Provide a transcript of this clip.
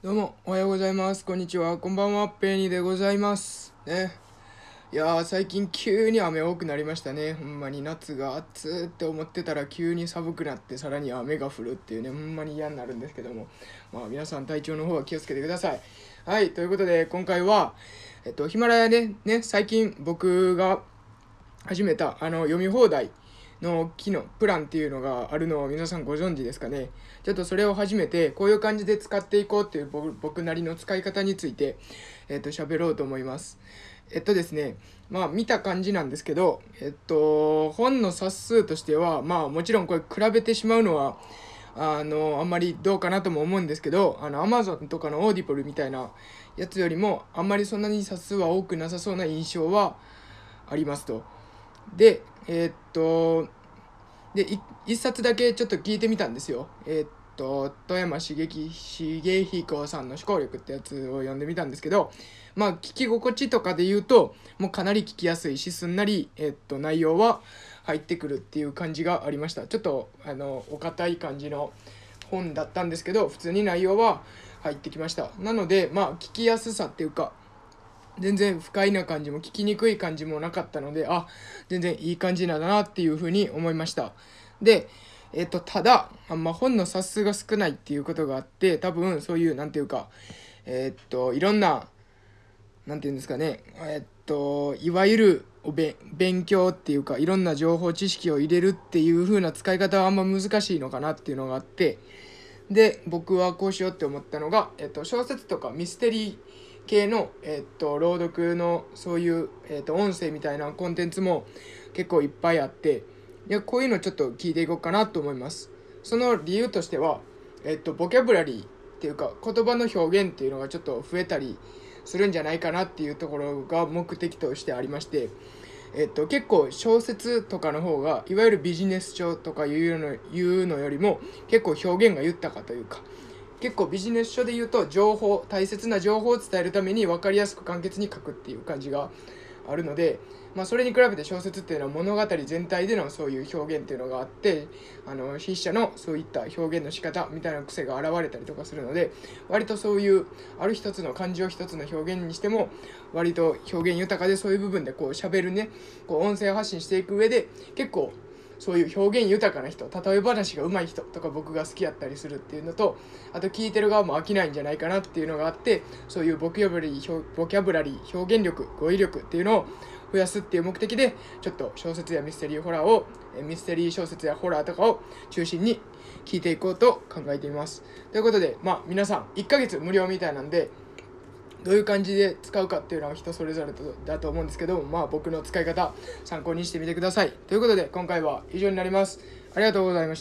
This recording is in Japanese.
どうも、おはようございます。こんにちは。こんばんは。ペニーでございます。ね。いやー、最近急に雨多くなりましたね。ほんまに夏が暑ーって思ってたら急に寒くなって、さらに雨が降るっていうね、ほんまに嫌になるんですけども。まあ、皆さん体調の方は気をつけてください。はい、ということで、今回は、えっと、ヒマラヤでね、最近僕が始めた、あの、読み放題。の機能プランっていうのがあるのを皆さんご存知ですかね？ちょっとそれを始めてこういう感じで使っていこうっていう僕なりの使い方についてえっ、と喋ろうと思いますえっとですねまあ見た感じなんですけどえっと本の冊数としてはまあもちろんこれ比べてしまうのはあのあんまりどうかなとも思うんですけどあの Amazon とかのオーディポルみたいなやつよりもあんまりそんなに冊数は多くなさそうな印象はありますと。で、えーっと、で、一冊だけちょっと聞いてみたんですよ。えーっと、富山茂茂彦さんの思考力ってやつを読んでみたんですけど、まあ、聞き心地とかで言うと、もうかなり聞きやすいし、すんなり、えーっと、内容は入ってくるっていう感じがありました。ちょっと、あの、お堅い感じの本だったんですけど、普通に内容は入ってきました。なので、まあ、聞きやすさっていうか、全然不快な感じも聞きにくい感じもなかったのであ全然いい感じなんだなっていうふうに思いました。でえっ、とただあんま本の冊数が少ないっていうことがあって多分そういうなんていうかえっ、といろんななんていうんですかねえっ、といわゆるおべ勉強っていうかいろんな情報知識を入れるっていう風な使い方はあんま難しいのかなっていうのがあってで僕はこうしようって思ったのが、えっと、小説とかミステリー系の、えっと、朗読のそういう、えっと、音声みたいなコンテンツも結構いっぱいあっていやこういうのちょっと聞いていこうかなと思います。その理由としては、えっと、ボキャブラリーっていうか言葉の表現っていうのがちょっと増えたりするんじゃないかなっていうところが目的としてありましてえっと、結構小説とかの方がいわゆるビジネス書とかいうのいうのよりも結構表現が豊かというか結構ビジネス書で言うと情報大切な情報を伝えるために分かりやすく簡潔に書くっていう感じがあるので、まあ、それに比べて小説っていうのは物語全体でのそういう表現っていうのがあってあの筆者のそういった表現の仕方みたいな癖が現れたりとかするので割とそういうある一つの漢字を一つの表現にしても割と表現豊かでそういう部分でこう喋るねこう音声発信していく上で結構そういう表現豊かな人例え話が上手い人とか僕が好きやったりするっていうのとあと聞いてる側も飽きないんじゃないかなっていうのがあってそういうボキャブラリーボキャブラリー表現力語彙力っていうのを増やすっていう目的でちょっと小説やミステリーホラーをミステリー小説やホラーとかを中心に聞いていこうと考えています。ということでまあ皆さん1ヶ月無料みたいなんでどういう感じで使うかっていうのは人それぞれだと思うんですけどまあ僕の使い方参考にしてみてください。ということで今回は以上になります。ありがとうございました。